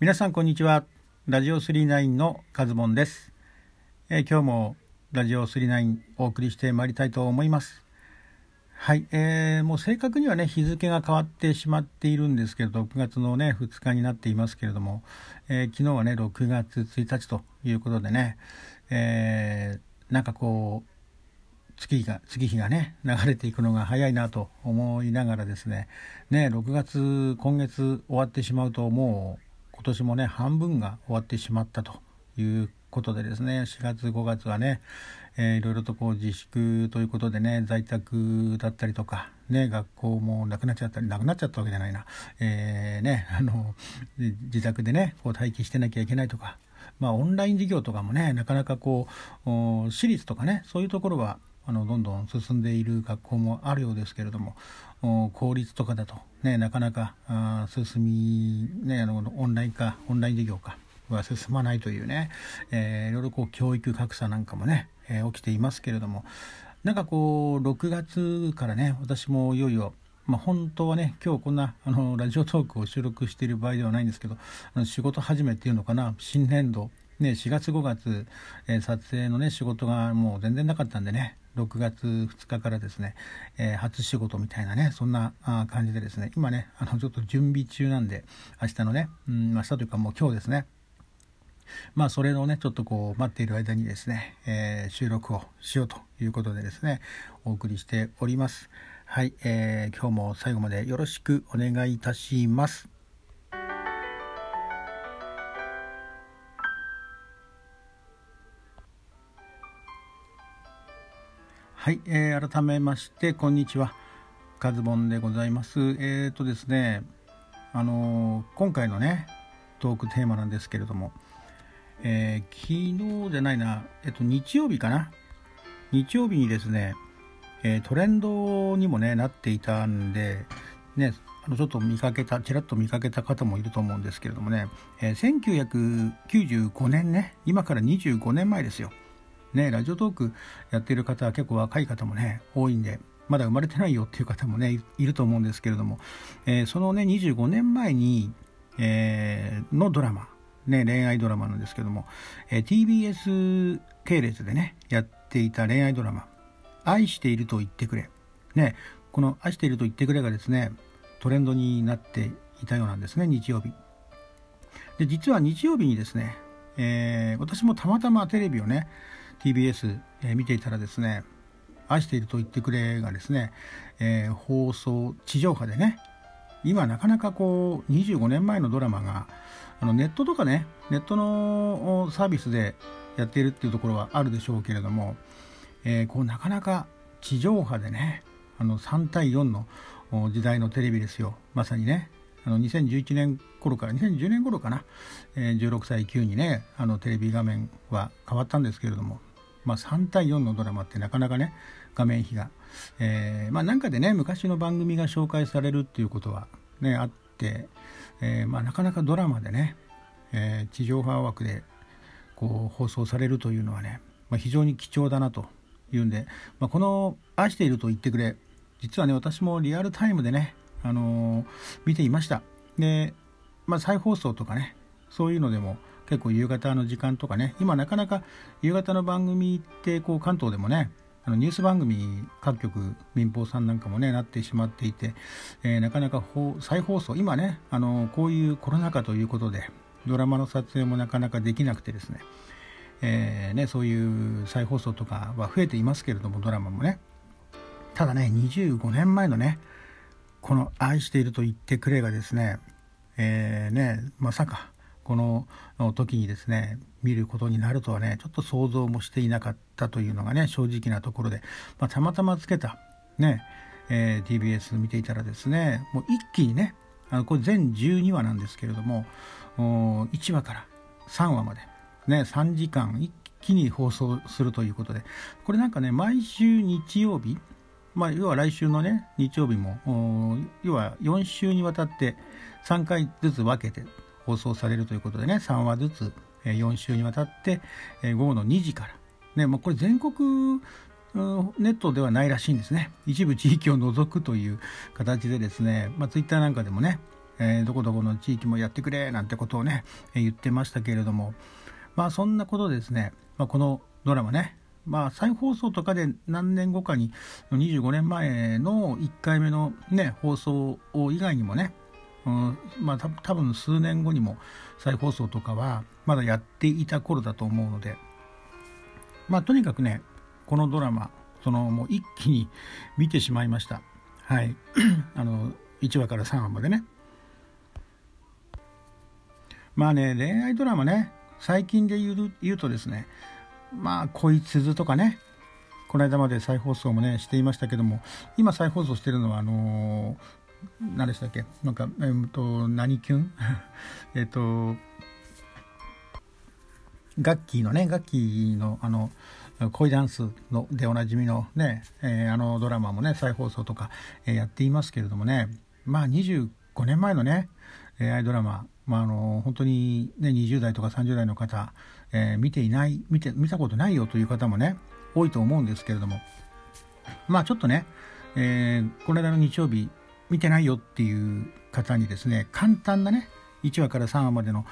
皆さんこんにちは。ラジオ39のカズボンです、えー、今日もラジオ39お送りしてまいりたいと思います。はい、えー、もう正確にはね日付が変わってしまっているんですけど6月のね2日になっていますけれども、えー、昨日はね6月1日ということでね、えー、なんかこう月が月日がね流れていくのが早いなと思いながらですねね6月今月終わってしまうともう今年もね半分が終わってしまったということでですね4月5月はね、えー、いろいろとこう自粛ということでね在宅だったりとかね学校もなくなっちゃったりなくなっちゃったわけじゃないな、えー、ね あの自宅でねこう待機してなきゃいけないとかまあオンライン授業とかもねなかなかこう私立とかねそういうところはあのどんどん進んでいる学校もあるようですけれども公立とかだと、ね、なかなか進み、ね、あのオンライン化オンライン授業化は進まないというね、えー、いろいろこう教育格差なんかもね、えー、起きていますけれども。なんかこう6月からね私もいよいよまあ、本当はね今日こんなあのラジオトークを収録している場合ではないんですけどあの仕事始めっていうのかな新年度。ね、4月5月、えー、撮影のね仕事がもう全然なかったんでね6月2日からですね、えー、初仕事みたいなねそんな感じでですね今ねあのちょっと準備中なんで明日のね、うん、明日というかもう今日ですね。まあそれをねちょっとこう待っている間にですね、えー、収録をしようということでですねお送りしております。はい、えー、今日も最後までよろしくお願いいたします。はい、えー、改めましてこんにちは。カズボンでございます。えっ、ー、とですねあのー、今回のねトークテーマなんですけれども、えー、昨日じゃないなえっと日曜日かな？日曜日にですね、えトレンドにもねなっていたんでねあのちょっと見かけたちらっと見かけた方もいると思うんですけれどもね、え1995年ね今から25年前ですよ。ね、ラジオトークやっている方は結構若い方もね、多いんで、まだ生まれてないよっていう方もね、いると思うんですけれども、えー、そのね、25年前に、えー、のドラマ、ね、恋愛ドラマなんですけども、えー、TBS 系列でね、やっていた恋愛ドラマ、愛していると言ってくれ。ね、この愛していると言ってくれがですね、トレンドになっていたようなんですね、日曜日。で、実は日曜日にですね、え、私もたまたまテレビをね、TBS、え、見ていたらですね「愛していると言ってくれ」がですね、えー、放送地上波でね今なかなかこう25年前のドラマがあのネットとかねネットのサービスでやっているっていうところはあるでしょうけれども、えー、こうなかなか地上波でねあの3対4の時代のテレビですよ。まさにねあの2011年頃から2010年頃かな、えー、16歳級にねあのテレビ画面は変わったんですけれどもまあ、3対4のドラマってなかなかね画面比が、えー、まあ、なんかでね昔の番組が紹介されるっていうことはねあって、えー、まあ、なかなかドラマでね、えー、地上波枠でこう放送されるというのはね、まあ、非常に貴重だなというんで、まあ、この「愛していると言ってくれ」実はね私もリアルタイムでね、あの見ていました。で、まあ、再放送とかねそういうのでも結構夕方の時間とかね今なかなか夕方の番組ってこう関東でもねあのニュース番組各局民放さんなんかもねなってしまっていて、えー、なかなか再放送今ねあのこういうコロナ禍ということでドラマの撮影もなかなかできなくてですね,、えーね、そういう再放送とかは増えていますけれどもドラマもね。ただね25年前のねこの「愛していると言ってくれ」がですねえーね、まさかこの時にですね見ることになるとはねちょっと想像もしていなかったというのがね正直なところで、まあ、たまたまつけたね、えー、TBS 見ていたらですねもう一気にねあのこれ全12話なんですけれども1話から3話まで、ね、3時間一気に放送するということでこれなんかね毎週日曜日まあ、要は来週のね日曜日も要は4週にわたって3回ずつ分けて放送されるということでね3話ずつ4週にわたって午後の2時から、ねまあ、これ全国ネットではないらしいんですね。一部地域を除くという形でですね、まあ、ツイッターなんかでもね、どこどこの地域もやってくれなんてことをね、言ってましたけれども。まあそんなことでですね、まあ、このドラマねまあ、再放送とかで何年後かに25年前の1回目の、ね、放送以外にもね、うんまあ、た多分数年後にも再放送とかはまだやっていた頃だと思うので、まあ、とにかくねこのドラマそのもう一気に見てしまいました。はい。あの1話から3話までね。まあね恋愛ドラマね最近で言う言うとですねまあ恋鈴とかねこの間まで再放送もねしていましたけども今再放送してるのはあのー、何でしたっけ？なんかえ、っと何キュン？えっとガッキーのねガッキーのあの恋ダンスのでおなじみのね、えー、あのドラマもね再放送とか、えー、やっていますけれどもねまあ25年前のね恋愛ドラマ、まあ、あの本当に、ね、20代とか30代の方、えー、見ていない見て見たことないよという方もね多いと思うんですけれどもまあちょっとね、えー、この間の日曜日見てないよっていう方にですね簡単なね1話から3話までの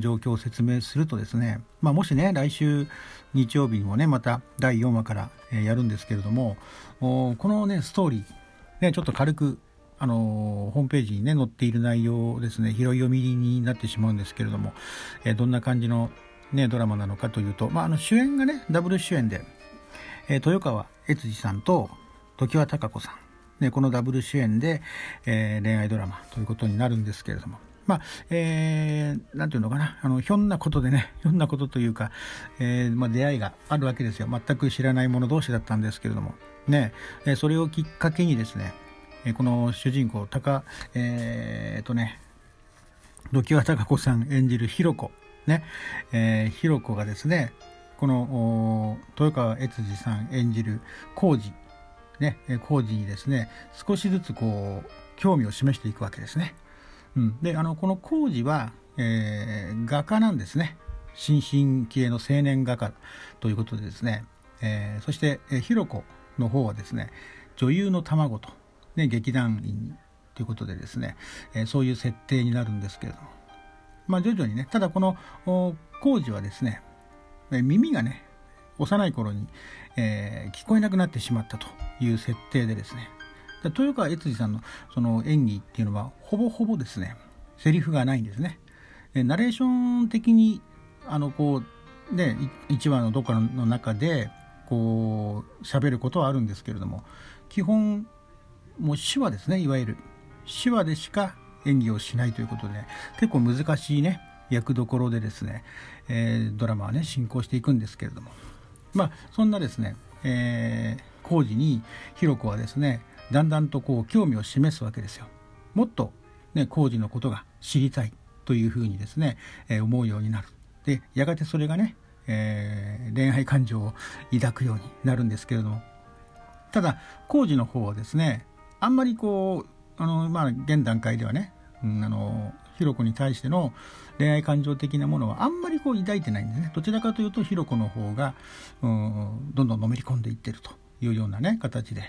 状況を説明するとですね、まあ、もしね来週日曜日にもねまた第4話からやるんですけれどもこのねストーリー、ね、ちょっと軽くあのホームページにね載っている内容ですね拾い読みになってしまうんですけれども、えどんな感じの、ね、ドラマなのかというと、まあ、あの主演がねダブル主演で、え豊川悦司さんと常盤貴子さん、ね、このダブル主演で、えー、恋愛ドラマということになるんですけれども。まあ、えー、なんていうのかな、あの、ひょんなことでね、ひょんなことというか、えー、まあ、出会いがあるわけですよ。全く知らない者同士だったんですけれども、ね、えー、それをきっかけにですね、えー、この主人公、高、えー、とね、土木貴子さん演じるひろ子、ね、えー、ひろ子がですね、この、豊川悦司さん演じる浩二、ね、浩二にですね、少しずつこう、興味を示していくわけですね。うん、であのこの工事は、えー、画家なんですね。新進気鋭の青年画家ということでですね、えー、そして、えー、ひろ子の方はですね女優の卵と、ね、劇団員ということでですね、えー、そういう設定になるんですけれども、まあ、徐々にねただこの工事はですね耳がね幼い頃に、えー、聞こえなくなってしまったという設定でですね。豊川悦司さんのその演技っていうのはほぼほぼですねセリフがないんですね。え。ナレーション的にあのこうね1話のどっかの中でこう喋ることはあるんですけれども基本もう手話ですねいわゆる。手話でしか演技をしないということで、結構難しいね役どころでですね、えー、ドラマはね進行していくんですけれども。まあそんなですね、えー、工事にひろ子はですねだんだんとこう興味を示すわけですよ。もっと、ね、工事のことが知りたいというふうにですね、えー、思うようになる。でやがてそれがね、えー、恋愛感情を抱くようになるんですけれどもただ工事の方はですねあんまりこうあのまあ現段階ではね、うん、あのひろ子に対しての恋愛感情的なものはあんまりこう抱いてないんですね。どちらかというとひろ子の方が、うん、どんどんのめり込んでいってるというようなね形で。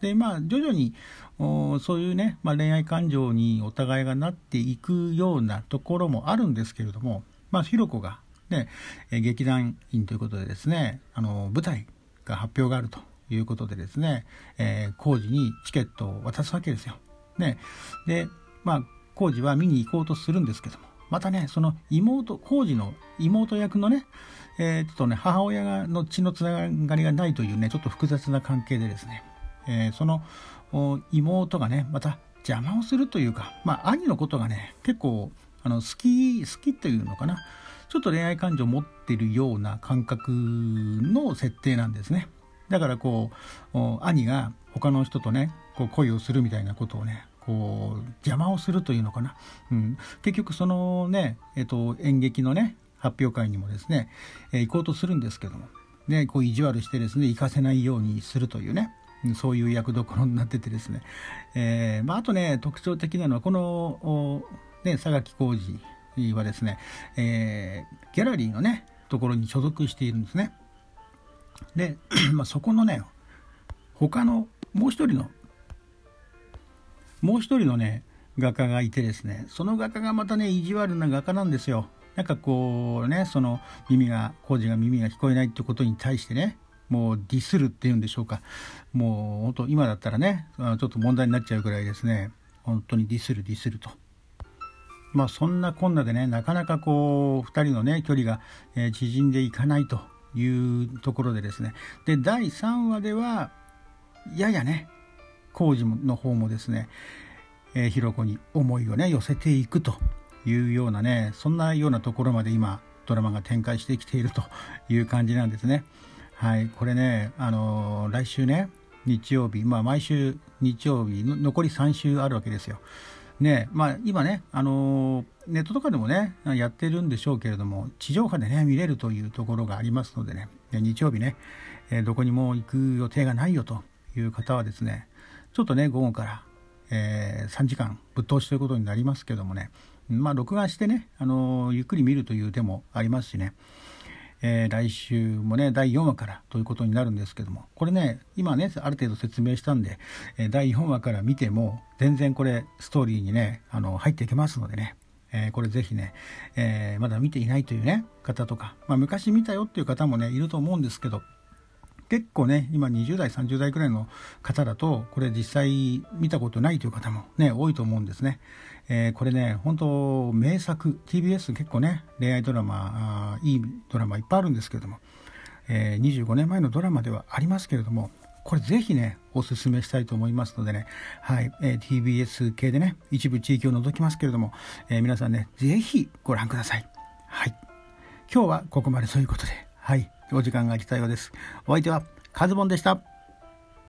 でまあ徐々にそういうね、まあ、恋愛感情にお互いがなっていくようなところもあるんですけれども、まあ、ひろ子が、ね、劇団員ということでですねあの舞台が発表があるということでですね、えー、工事にチケットを渡すわけですよ。ね、でまあ工事は見に行こうとするんですけどもまたねその妹工事の妹役のねえー、ちょっとね母親の血のつながりがないというねちょっと複雑な関係でですねえー、その妹がねまた邪魔をするというか、まあ、兄のことがね結構あの好き好きというのかなちょっと恋愛感情を持ってるような感覚の設定なんですね。だからこう兄が他の人とねこう恋をするみたいなことをねこう邪魔をするというのかな、うん、結局そのね、えっと、演劇のね発表会にもですね、えー、行こうとするんですけども、ね、こう意地悪してですね行かせないようにするというね。そういう役どころになっててですね、えーまあ、あとね特徴的なのはこの、ね、佐垣浩二はですね、えー、ギャラリーのねところに所属しているんですね。で、まあ、そこのね他のもう一人のもう一人のね画家がいてですねその画家がまたね意地悪な画家なんですよ。なんかこうねその耳が工事が耳が聞こえないってことに対してねもうディスるっていうんでしょうか。もう本当今だったらねちょっと問題になっちゃうぐらいですね。本当にディスるディスると。まあそんなこんなでねなかなかこう2人のね距離が、え縮んでいかないというところでですね。で第3話ではややね工事の方もですね、えー、ひろこに思いをね寄せていくというようなねそんなようなところまで今ドラマが展開してきているという感じなんですね。はい、これね、あのー、来週ね日曜日、まあ、毎週日曜日の残り3週あるわけですよ。ねまあ、今ね、あのー、ネットとかでもねやってるんでしょうけれども地上波でね見れるというところがありますのでね日曜日ね、えー、どこにも行く予定がないよという方はですねちょっとね午後から、えー、3時間ぶっ通しということになりますけどもね。まあ録画してね、あのゆっくり見るという手もありますしね。えー、来週もね第4話からということになるんですけども。これね今ねある程度説明したんで、えー、第4話から見ても全然これストーリーにねあの入っていけますのでね、えー、これぜひね、えまだ見ていないというね方とか、まあ、昔見たよっていう方もねいると思うんですけど。結構ね今20代30代くらいの方だとこれ実際見たことないという方もね多いと思うんですね、えー、これね本当名作 TBS 結構ね恋愛ドラマいいドラマいっぱいあるんですけれども、えー、25年前のドラマではありますけれどもこれぜひねおすすめしたいと思いますのでねはい、えー、TBS 系でね一部地域を除きますけれども、えー、皆さんねぜひご覧ください。はい。今日はここまでそういうことではい。お時間が来たようです。お相手はカズボンでした。